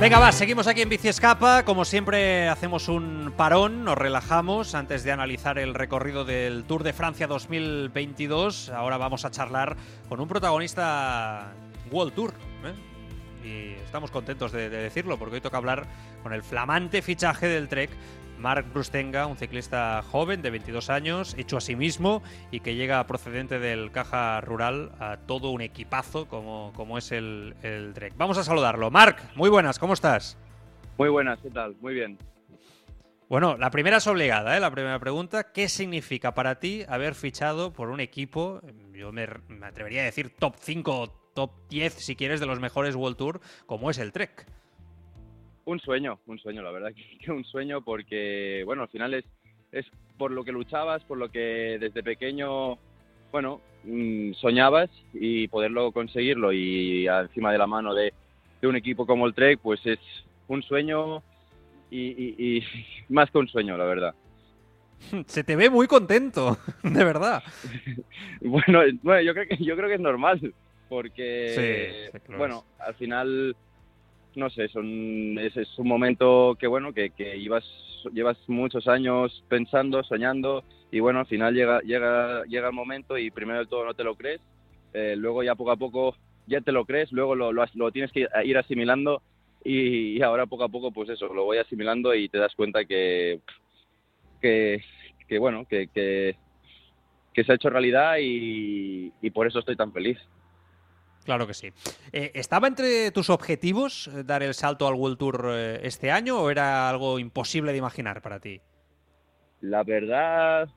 Venga, va, seguimos aquí en Bici Escapa. Como siempre, hacemos un parón, nos relajamos antes de analizar el recorrido del Tour de Francia 2022. Ahora vamos a charlar con un protagonista World Tour. ¿eh? Y estamos contentos de decirlo, porque hoy toca hablar con el flamante fichaje del Trek Marc Brustenga, un ciclista joven de 22 años, hecho a sí mismo y que llega procedente del Caja Rural a todo un equipazo como, como es el, el Trek. Vamos a saludarlo. Marc, muy buenas, ¿cómo estás? Muy buenas, ¿qué tal? Muy bien. Bueno, la primera es obligada, ¿eh? la primera pregunta. ¿Qué significa para ti haber fichado por un equipo, yo me, me atrevería a decir top 5 top 10, si quieres, de los mejores World Tour, como es el Trek? Un sueño, un sueño, la verdad que un sueño porque, bueno, al final es, es por lo que luchabas, por lo que desde pequeño, bueno, mm, soñabas y poderlo conseguirlo y encima de la mano de, de un equipo como el Trek, pues es un sueño y, y, y, más que un sueño, la verdad. Se te ve muy contento, de verdad. bueno, bueno yo, creo que, yo creo que es normal, porque, sí, sí, claro. bueno, al final no sé, es, es un momento que bueno, que, que llevas, muchos años pensando, soñando, y bueno, al final llega, llega, llega el momento y primero de todo no te lo crees, eh, luego ya poco a poco ya te lo crees, luego lo, lo, lo tienes que ir asimilando y, ahora poco a poco pues eso, lo voy asimilando y te das cuenta que, que, bueno, que, que, se ha hecho realidad y por eso estoy tan feliz. Claro que sí. Eh, ¿Estaba entre tus objetivos eh, dar el salto al World Tour eh, este año o era algo imposible de imaginar para ti? La verdad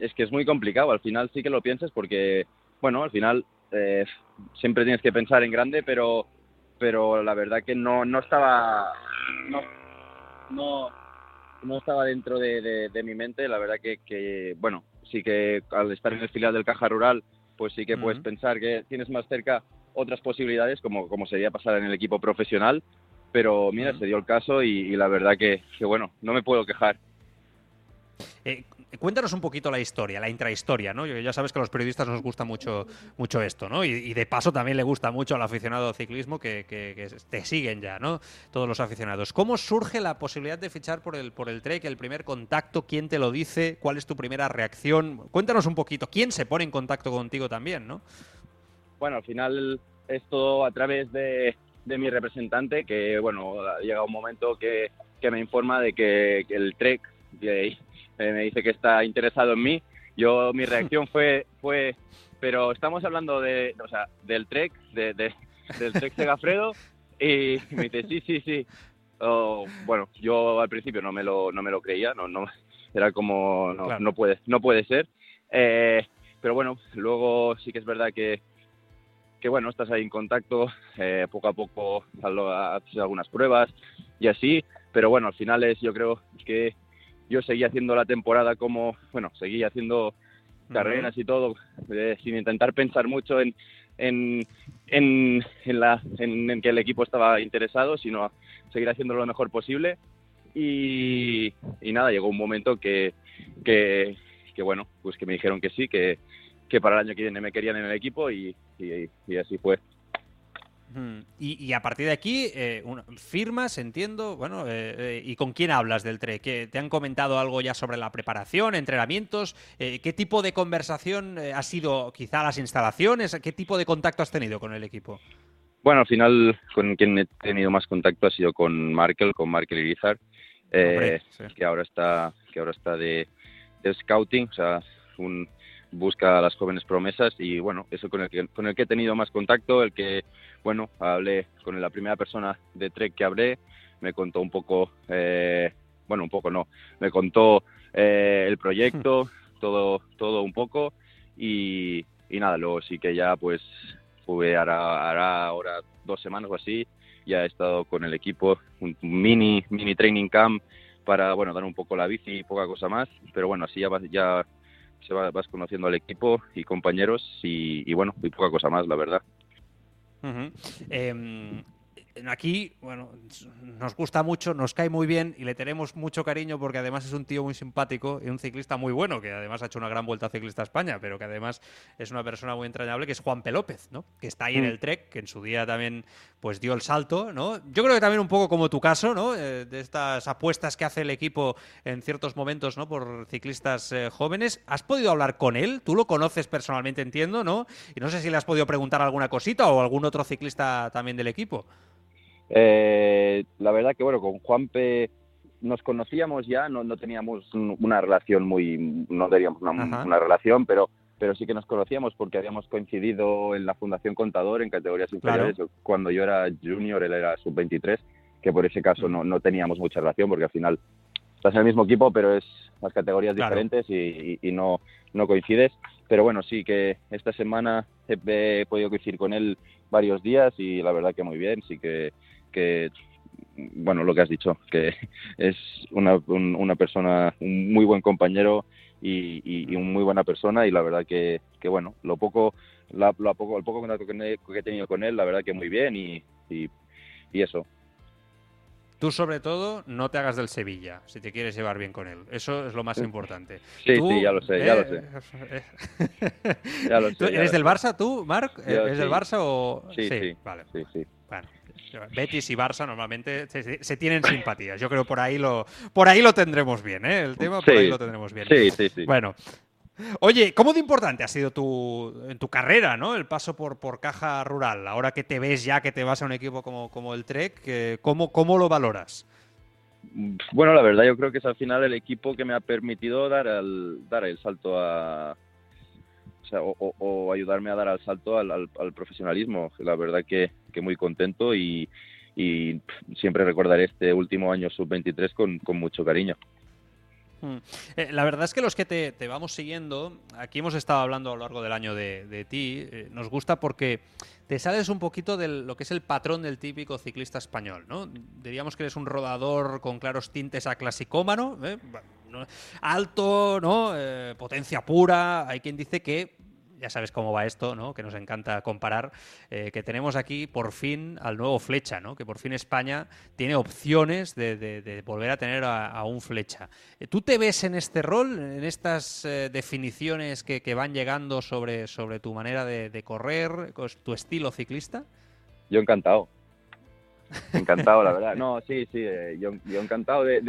es que es muy complicado. Al final sí que lo piensas porque, bueno, al final eh, siempre tienes que pensar en grande, pero, pero la verdad que no, no estaba. No, no, no estaba dentro de, de, de, mi mente. La verdad que, que, bueno, sí que al estar en el filial del Caja Rural, pues sí que uh -huh. puedes pensar que tienes más cerca otras posibilidades, como, como sería pasar en el equipo profesional, pero mira, uh -huh. se dio el caso y, y la verdad que, que, bueno, no me puedo quejar. Eh, cuéntanos un poquito la historia, la intrahistoria, ¿no? Ya sabes que a los periodistas nos gusta mucho, mucho esto, ¿no? Y, y de paso también le gusta mucho al aficionado al ciclismo que, que, que, te siguen ya, ¿no? Todos los aficionados. ¿Cómo surge la posibilidad de fichar por el, por el Trek? El primer contacto, ¿quién te lo dice? ¿Cuál es tu primera reacción? Cuéntanos un poquito, ¿quién se pone en contacto contigo también, ¿no? Bueno, al final es todo a través de, de mi representante, que bueno, llega un momento que, que me informa de que, que el Trek eh, me dice que está interesado en mí. Yo, mi reacción fue, fue pero estamos hablando de, o sea, del Trek, de, de, del Trek Segafredo, y me dice, sí, sí, sí. Oh, bueno, yo al principio no me lo, no me lo creía, no, no, era como, no, claro. no, puede, no puede ser. Eh, pero bueno, luego sí que es verdad que, que bueno, estás ahí en contacto, eh, poco a poco haces algunas pruebas y así, pero bueno, al final es, yo creo que yo seguí haciendo la temporada como, bueno, seguí haciendo carreras y todo, eh, sin intentar pensar mucho en, en, en, en, la, en, en que el equipo estaba interesado, sino seguir haciendo lo mejor posible. Y, y nada, llegó un momento que, que, que, bueno, pues que me dijeron que sí, que, que para el año que viene me querían en el equipo y, y, y así fue. Y, y, a partir de aquí, eh, firmas, entiendo, bueno, eh, eh, ¿y con quién hablas del TRE? ¿Te han comentado algo ya sobre la preparación, entrenamientos? Eh, ¿Qué tipo de conversación ha sido quizá las instalaciones? ¿Qué tipo de contacto has tenido con el equipo? Bueno, al final con quien he tenido más contacto ha sido con Markel, con Markel Irizar, Hombre, sí. que ahora está, que ahora está de, de scouting, o sea, un, busca a las jóvenes promesas y bueno, eso con el que, con el que he tenido más contacto, el que, bueno, hablé con la primera persona de Trek que hablé, me contó un poco, eh, bueno, un poco no, me contó eh, el proyecto, todo, todo un poco y, nada, luego sí que ya pues fue hará, ahora dos semanas o así, ya he estado con el equipo, un mini, mini training camp para bueno dar un poco la bici y poca cosa más, pero bueno, así ya ya se va, vas conociendo al equipo y compañeros y, bueno, y poca cosa más, la verdad. Aquí, bueno, nos gusta mucho, nos cae muy bien y le tenemos mucho cariño porque además es un tío muy simpático y un ciclista muy bueno, que además ha hecho una gran vuelta a ciclista a España, pero que además es una persona muy entrañable, que es Juan P. López, ¿no? Que está ahí en mm. el Trek, que en su día también pues dio el salto, ¿no? Yo creo que también un poco como tu caso, ¿no? Eh, de estas apuestas que hace el equipo en ciertos momentos, ¿no? Por ciclistas eh, jóvenes. ¿Has podido hablar con él? Tú lo conoces personalmente, entiendo, ¿no? Y no sé si le has podido preguntar alguna cosita o algún otro ciclista también del equipo. Eh, la verdad que bueno, con Juanpe nos conocíamos ya, no, no teníamos una relación muy, no teníamos una, relación, pero, pero sí que nos conocíamos porque habíamos coincidido en la Fundación Contador en categorías inferiores. Cuando yo era junior, él era sub-23, que por ese caso no, no teníamos mucha relación porque al final estás en el mismo equipo, pero es las categorías diferentes y, y, no, no coincides. Pero bueno, sí que esta semana he, podido coincidir con él varios días y la verdad que muy bien, sí que que bueno, lo que has dicho, que es una, una persona, un muy buen compañero y, y, muy buena persona y la verdad que, que bueno, lo poco, la, lo poco, el poco contacto que, he tenido con él, la verdad que muy bien y, y, eso. Tú, sobre todo, no te hagas del Sevilla, si te quieres llevar bien con él. Eso es lo más importante. Sí, sí, ya lo sé, ya lo sé. ya lo sé ¿Eres del Barça tú, Marc? ¿Eres del Barça o...? Sí, sí, vale. Sí, sí. Bueno, Betis y Barça normalmente se, tienen simpatías. Yo creo por ahí lo por ahí lo tendremos bien, ¿eh? El tema por ahí lo tendremos bien. Sí, sí, sí. Bueno. Oye, ¿cómo de importante ha sido tu, en tu carrera, ¿no? El paso por, por Caja Rural. Ahora que te ves ya que te vas a un equipo como, como el Trek, ¿cómo, ¿cómo lo valoras? Bueno, la verdad yo creo que es al final el equipo que me ha permitido dar el, dar el salto a, o, ayudarme a dar al salto al, profesionalismo. La verdad que, muy contento y, siempre recordaré este último año sub-23 con, mucho cariño. Hmm. Eh, la verdad es que los que te, vamos siguiendo, aquí hemos estado hablando a lo largo del año de, ti, eh, nos gusta porque te sales un poquito de lo que es el patrón del típico ciclista español, ¿no? Diríamos que eres un rodador con claros tintes a clasicómano, ¿eh? alto, ¿no? potencia pura. Hay quien dice que ya sabes cómo va esto, ¿no? que nos encanta comparar, eh, que tenemos aquí por fin al nuevo Flecha, ¿no? que por fin España tiene opciones de, volver a tener a, un Flecha. Eh, ¿Tú te ves en este rol, en estas eh, definiciones que, van llegando sobre, sobre tu manera de, correr, tu estilo ciclista? Yo encantado. Encantado, la verdad. No, sí, sí, yo, yo encantado de,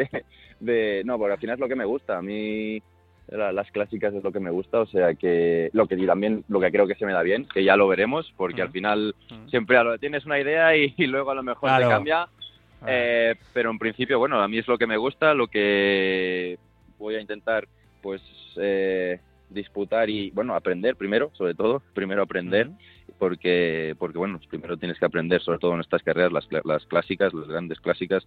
de, No, porque al final es lo que me gusta. A mí las clásicas es lo que me gusta, o sea que lo que también lo que creo que se me da bien, que ya lo veremos, porque al final siempre tienes una idea y, luego a lo mejor te cambia. Eh, pero en principio, bueno, a mí es lo que me gusta, lo que voy a intentar, pues eh, disputar y, bueno, aprender primero, sobre todo, primero aprender, porque, porque, bueno, primero tienes que aprender, sobre todo en estas carreras, las, las clásicas, las grandes clásicas,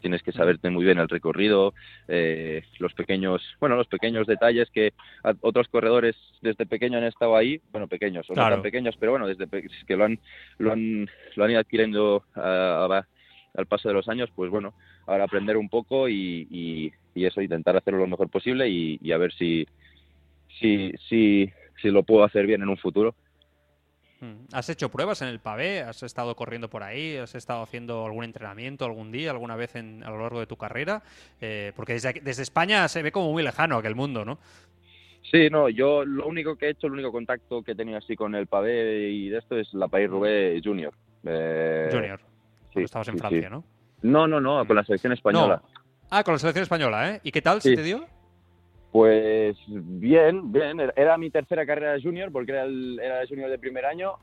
tienes que saberte muy bien el recorrido, eh, los pequeños, bueno, los pequeños detalles que otros corredores desde pequeño han estado ahí, bueno, pequeños, o no tan pequeños, pero bueno, desde que lo han, lo han, lo han ido adquiriendo al paso de los años, pues bueno, ahora aprender un poco y, y, eso, intentar hacerlo lo mejor posible y, y a ver si, si, si, si lo puedo hacer bien en un futuro. Hmm. ¿Has hecho pruebas en el pavé? ¿Has estado corriendo por ahí? ¿Has estado haciendo algún entrenamiento algún día, alguna vez en, a lo largo de tu carrera? Eh, porque desde, desde España se ve como muy lejano aquel mundo, ¿no? Sí, no, yo lo único que he hecho, el único contacto que he tenido así con el pavé y de esto es la País Roubaix Junior. Eh, junior. Sí, estabas en Francia, ¿no? No, no, no, con la selección española. Ah, con la selección española, ¿eh? ¿Y qué tal se te dio? Pues bien, bien. Era mi tercera carrera de junior porque era el, era junior de primer año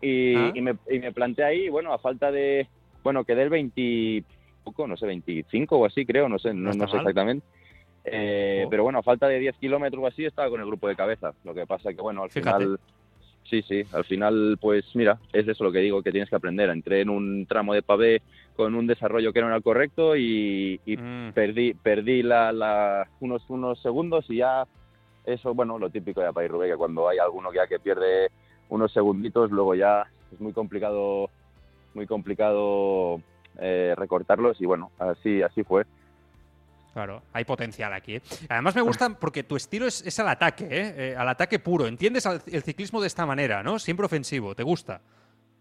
y, ah. y, me, y me planteé ahí, bueno, a falta de, bueno, quedé el 20, poco, no sé, 25 o así creo, no sé, no, sé exactamente. Eh, oh. Pero bueno, a falta de 10 kilómetros o así estaba con el grupo de cabeza. Lo que pasa que, bueno, al final Sí, sí, al final, pues mira, es eso lo que digo, que tienes que aprender. Entré en un tramo de pavé con un desarrollo que no era el correcto y, mm. perdí, perdí la, la, unos, unos segundos y ya eso, bueno, lo típico de País Rubé, que cuando hay alguno ya que pierde unos segunditos, luego ya es muy complicado, muy complicado eh, recortarlos y bueno, así, así fue. Claro, hay potencial aquí. ¿eh? Además me gusta porque tu estilo es, al ataque, ¿eh? ¿eh? al ataque puro. Entiendes el ciclismo de esta manera, ¿no? Siempre ofensivo, ¿te gusta?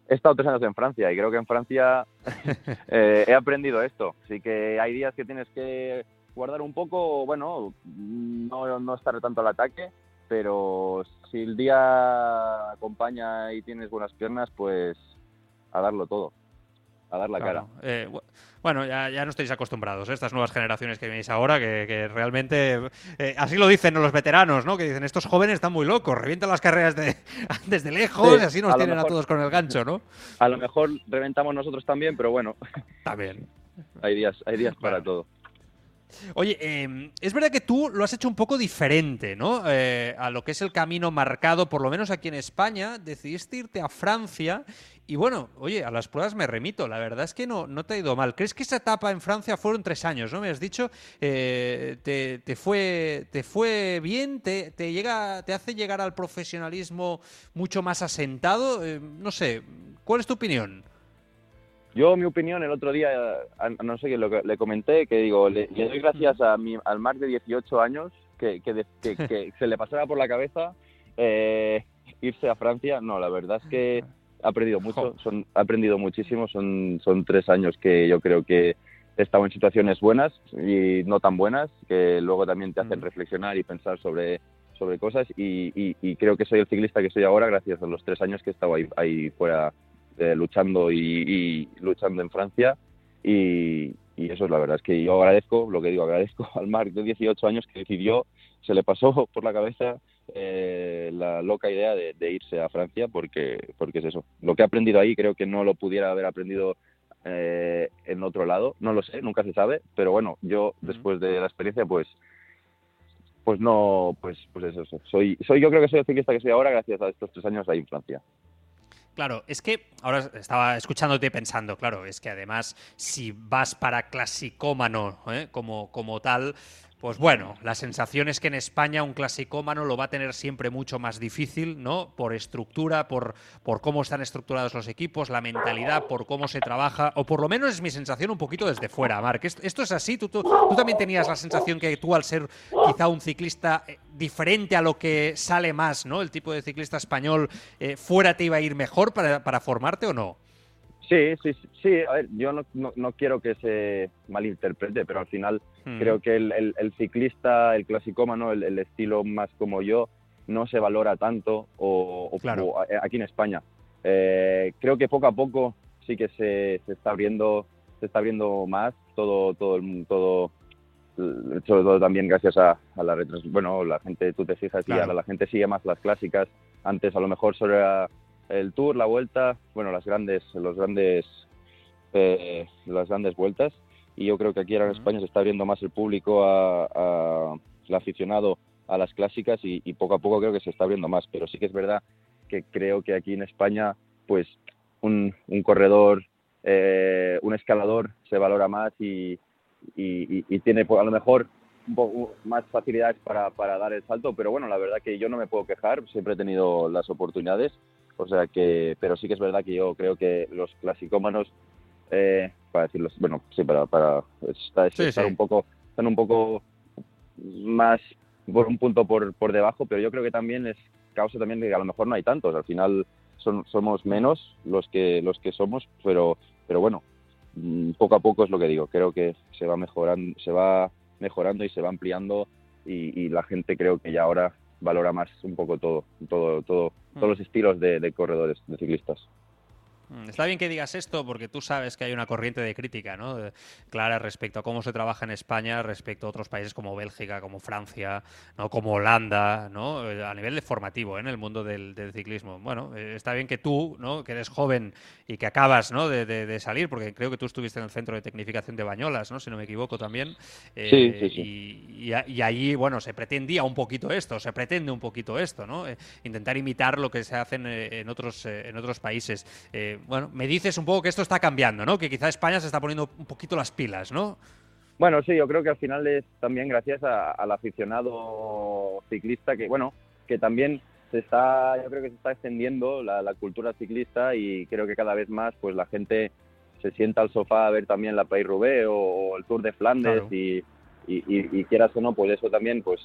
He estado tres años en Francia y creo que en Francia he aprendido esto. Así que hay días que tienes que guardar un poco, bueno, no, no estar tanto al ataque, pero si el día acompaña y tienes buenas piernas, pues a darlo todo a dar la cara. Eh, bueno, ya, no estáis acostumbrados, ¿eh? estas nuevas generaciones que veis ahora, que, realmente, eh, así lo dicen los veteranos, ¿no? Que dicen, estos jóvenes están muy locos, revientan las carreras de, desde lejos y así nos tienen a todos con el gancho, ¿no? A lo mejor reventamos nosotros también, pero bueno. También. hay días, hay días para todo. Oye, em, es verdad que tú lo has hecho un poco diferente, ¿no? Eh, a lo que es el camino marcado, por lo menos aquí en España, decidiste irte a Francia y bueno, oye, a las pruebas me remito, la verdad es que no, no te ha ido mal. ¿Crees que esa etapa en Francia fueron tres años, ¿no? Me has dicho, eh, te, fue, te fue bien, te, llega, te hace llegar al profesionalismo mucho más asentado, eh, no sé, ¿cuál es tu opinión? Yo, mi opinión, el otro día, no sé qué, lo que le comenté, que digo, le, doy gracias a mi, al Marc de 18 años que, que, se le pasara por la cabeza eh, irse a Francia. No, la verdad es que ha aprendido mucho, son, ha aprendido muchísimo, son, son tres años que yo creo que he estado en situaciones buenas y no tan buenas, que luego también te hacen reflexionar y pensar sobre, sobre cosas y, y, creo que soy el ciclista que soy ahora gracias a los tres años que he estado ahí, ahí fuera eh, luchando y, luchando en Francia y, eso es la verdad, es que yo agradezco, lo que digo, agradezco al Marc de 18 años que decidió, se le pasó por la cabeza eh, la loca idea de, irse a Francia porque, porque es eso. Lo que he aprendido ahí creo que no lo pudiera haber aprendido eh, en otro lado, no lo sé, nunca se sabe, pero bueno, yo después de la experiencia pues pues no, pues pues eso, soy soy yo creo que soy el ciclista que soy ahora gracias a estos tres años ahí en Francia. Claro, es que ahora estaba escuchándote pensando, claro, es que además si vas para clasicómano ¿eh? como, como tal, pues bueno, la sensación es que en España un clasicómano lo va a tener siempre mucho más difícil, ¿no? Por estructura, por, por cómo están estructurados los equipos, la mentalidad, por cómo se trabaja, o por lo menos es mi sensación un poquito desde fuera, Marc. ¿Esto es así? ¿Tú, tú, también tenías la sensación que tú, al ser quizá un ciclista eh, diferente a lo que sale más, ¿no? El tipo de ciclista español, eh, fuera te iba a ir mejor para, para formarte o no? Sí, sí, sí. A ver, yo no, no, quiero que se malinterprete, pero al final creo que el, el, ciclista, el clasicómano, el, el, estilo más como yo, no se valora tanto o, aquí en España. Eh, creo que poco a poco sí que se, se, está abriendo, se está abriendo más todo, todo el todo, sobre todo también gracias a, a la bueno, la gente, tú te fijas y ahora la gente sigue más las clásicas. Antes a lo mejor solo era el Tour, la Vuelta, bueno, las grandes, los grandes, eh, las grandes vueltas. Y yo creo que aquí ahora en España se está abriendo más el público a, el aficionado a las clásicas y, poco a poco creo que se está abriendo más. Pero sí que es verdad que creo que aquí en España, pues un, corredor, eh, un escalador se valora más y, y, tiene pues, a lo mejor un poco más facilidades para, para dar el salto, pero bueno, la verdad que yo no me puedo quejar, siempre he tenido las oportunidades o sea que, pero sí que es verdad que yo creo que los clasicómanos, eh, para decirlo, bueno, sí, para, para estar, un poco, están un poco más por un punto por, por debajo, pero yo creo que también es causa también de que a lo mejor no hay tantos. Al final son, somos menos los que los que somos, pero pero bueno, mm, poco a poco es lo que digo. Creo que se va mejorando, se va mejorando y se va ampliando y, y la gente creo que ya ahora valora más un poco todo, todo, todo, todos los estilos de, de corredores, de ciclistas. Mm, está bien que digas esto porque tú sabes que hay una corriente de crítica ¿no? clara respecto a cómo se trabaja en España respecto a otros países como Bélgica, como Francia, ¿no? como Holanda, ¿no? a nivel de formativo ¿eh? en el mundo del, ciclismo. Bueno, eh, está bien que tú, ¿no? que eres joven y que acabas ¿no? de, salir, porque creo que tú estuviste en el centro de tecnificación de Bañolas, ¿no? si no me equivoco también. Eh, sí, sí, Y, y, allí, bueno, se pretendía un poquito esto, se pretende un poquito esto, ¿no? intentar imitar lo que se hace en, otros, en otros países bueno, me dices un poco que esto está cambiando, ¿no? Que quizá España se está poniendo un poquito las pilas, ¿no? Bueno, sí, yo creo que al final es también gracias al aficionado ciclista que, bueno, que también se está, yo creo que se está extendiendo la, cultura ciclista y creo que cada vez más, pues la gente se sienta al sofá a ver también la Paris Roubaix o, el Tour de Flandes y, y, quieras o no, pues eso también, pues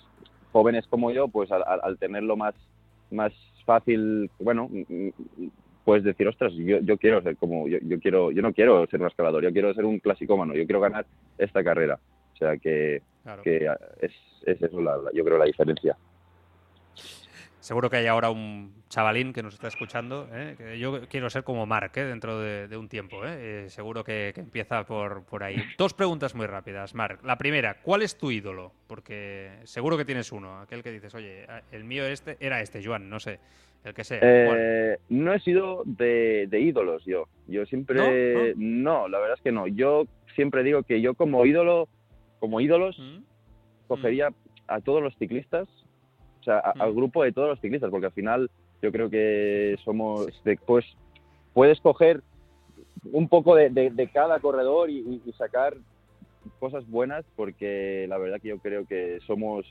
jóvenes como yo, pues al, tenerlo más, más fácil, bueno, pues decir, ostras, yo, yo quiero ser como, yo, yo, quiero, yo no quiero ser un escalador, yo quiero ser un clasicómano, yo quiero ganar esta carrera. O sea que, que es, es, eso, la, yo creo, la diferencia. Seguro que hay ahora un chavalín que nos está escuchando. ¿eh? Que yo quiero ser como Mark ¿eh? dentro de, un tiempo. ¿eh? seguro que, empieza por, por ahí. Dos preguntas muy rápidas, Mark. La primera, ¿cuál es tu ídolo? Porque seguro que tienes uno. Aquel que dices, oye, el mío este era este, Joan, no sé. El que sea. no he sido de, ídolos yo. Yo siempre. ¿No? la verdad es que no. Yo siempre digo que yo como ídolo, como ídolos, mm. cogería mm. a todos los ciclistas o sea, al mm. grupo de todos los ciclistas, porque al final yo creo que somos, pues puedes coger un poco de, cada corredor y, sacar cosas buenas, porque la verdad que yo creo que somos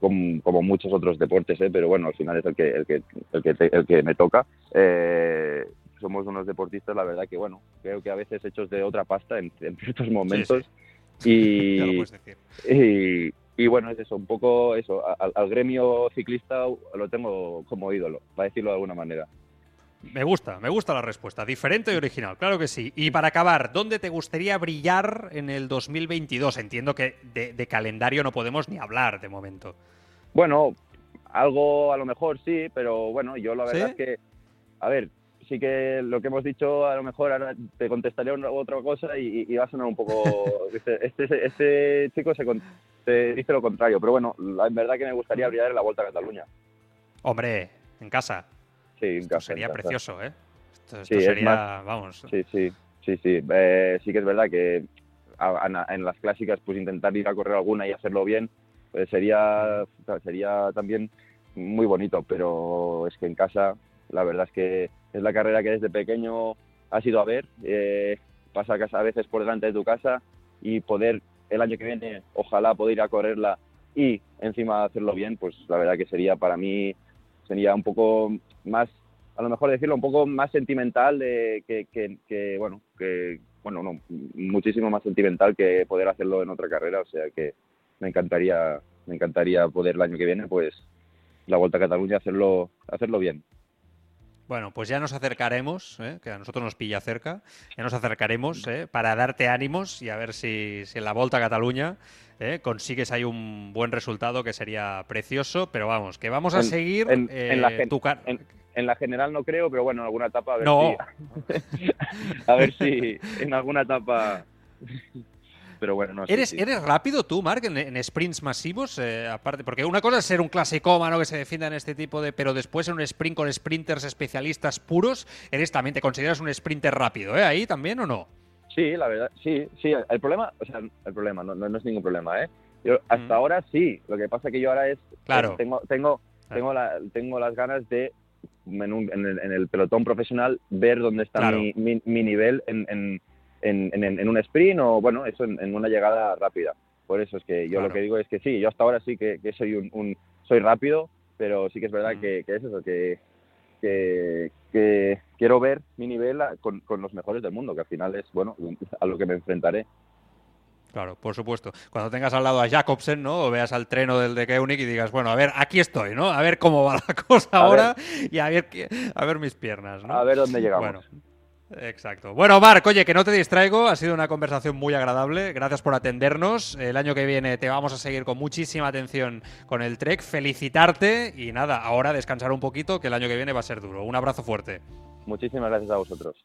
como, muchos otros deportes, ¿eh? pero bueno, al final es el que, el que, el que, el que me toca. Eh, somos unos deportistas, la verdad que bueno, creo que a veces hechos de otra pasta en, ciertos momentos. Y, y, y bueno, es eso, un poco eso, al, gremio ciclista lo tengo como ídolo, para decirlo de alguna manera. Me gusta, me gusta la respuesta, diferente y original, claro que sí. Y para acabar, ¿dónde te gustaría brillar en el 2022? Entiendo que de, calendario no podemos ni hablar de momento. Bueno, algo a lo mejor sí, pero bueno, yo la verdad es que, a ver, sí que lo que hemos dicho, a lo mejor ahora te contestaré otra cosa y, va a sonar un poco. Este, este, este, chico se dice lo contrario, pero bueno, la verdad que me gustaría brillar en la Vuelta a Cataluña. Hombre, en casa. Sí, en casa. Sería precioso, ¿eh? Esto, sería, vamos. Sí, sí, sí, sí. Eh, sí que es verdad que en las clásicas, pues intentar ir a correr alguna y hacerlo bien, pues sería, sería también muy bonito, pero es que en casa, la verdad es que es la carrera que desde pequeño has ido a ver, eh, pasa a veces por delante de tu casa y poder el año que viene, ojalá poder ir a correrla y encima hacerlo bien, pues la verdad que sería para mí, sería un poco más, a lo mejor decirlo, un poco más sentimental de que, que, bueno, que, bueno, no, muchísimo más sentimental que poder hacerlo en otra carrera, o sea que me encantaría, me encantaría poder el año que viene, pues la Vuelta a Cataluña hacerlo, hacerlo bien. Bueno, pues ya nos acercaremos, ¿eh? que a nosotros nos pilla cerca, ya nos acercaremos ¿eh? para darte ánimos y a ver si, en la Volta a Cataluña ¿eh? consigues ahí un buen resultado que sería precioso, pero vamos, que vamos a seguir en, la en, la general no creo, pero bueno, en alguna etapa a ver no. si... a ver si en alguna etapa pero bueno, no ¿Eres, ¿Eres rápido tú, Mark, en, sprints masivos? Eh, aparte, porque una cosa es ser un clasicómano que se defienda en este tipo de. Pero después en un sprint con sprinters especialistas puros, ¿eres también te consideras un sprinter rápido, ¿eh? Ahí también o no? Sí, la verdad, sí, sí. El problema, o sea, el problema, no, no, es ningún problema, ¿eh? Yo, hasta ahora sí. Lo que pasa que yo ahora es. Claro. tengo, tengo, tengo, la, tengo las ganas de en, el, pelotón profesional ver dónde está mi, mi, nivel en, en, un sprint o, bueno, eso en, una llegada rápida. Por eso es que yo lo que digo es que sí, yo hasta ahora sí que, soy un, soy rápido, pero sí que es verdad mm. que, es eso, que, que, quiero ver mi nivel con, los mejores del mundo, que al final es, bueno, a lo que me enfrentaré. Claro, por supuesto. Cuando tengas al lado a Jacobsen, ¿no? O veas al treno del de Keunig y digas, bueno, a ver, aquí estoy, ¿no? A ver cómo va la cosa ahora y a ver, a ver mis piernas, ¿no? A ver dónde llegamos. Bueno, Exacto. Bueno, Marc, oye, que no te distraigo, ha sido una conversación muy agradable, gracias por atendernos. El año que viene te vamos a seguir con muchísima atención con el Trek, felicitarte y nada, ahora descansar un poquito, que el año que viene va a ser duro. Un abrazo fuerte. Muchísimas gracias a vosotros.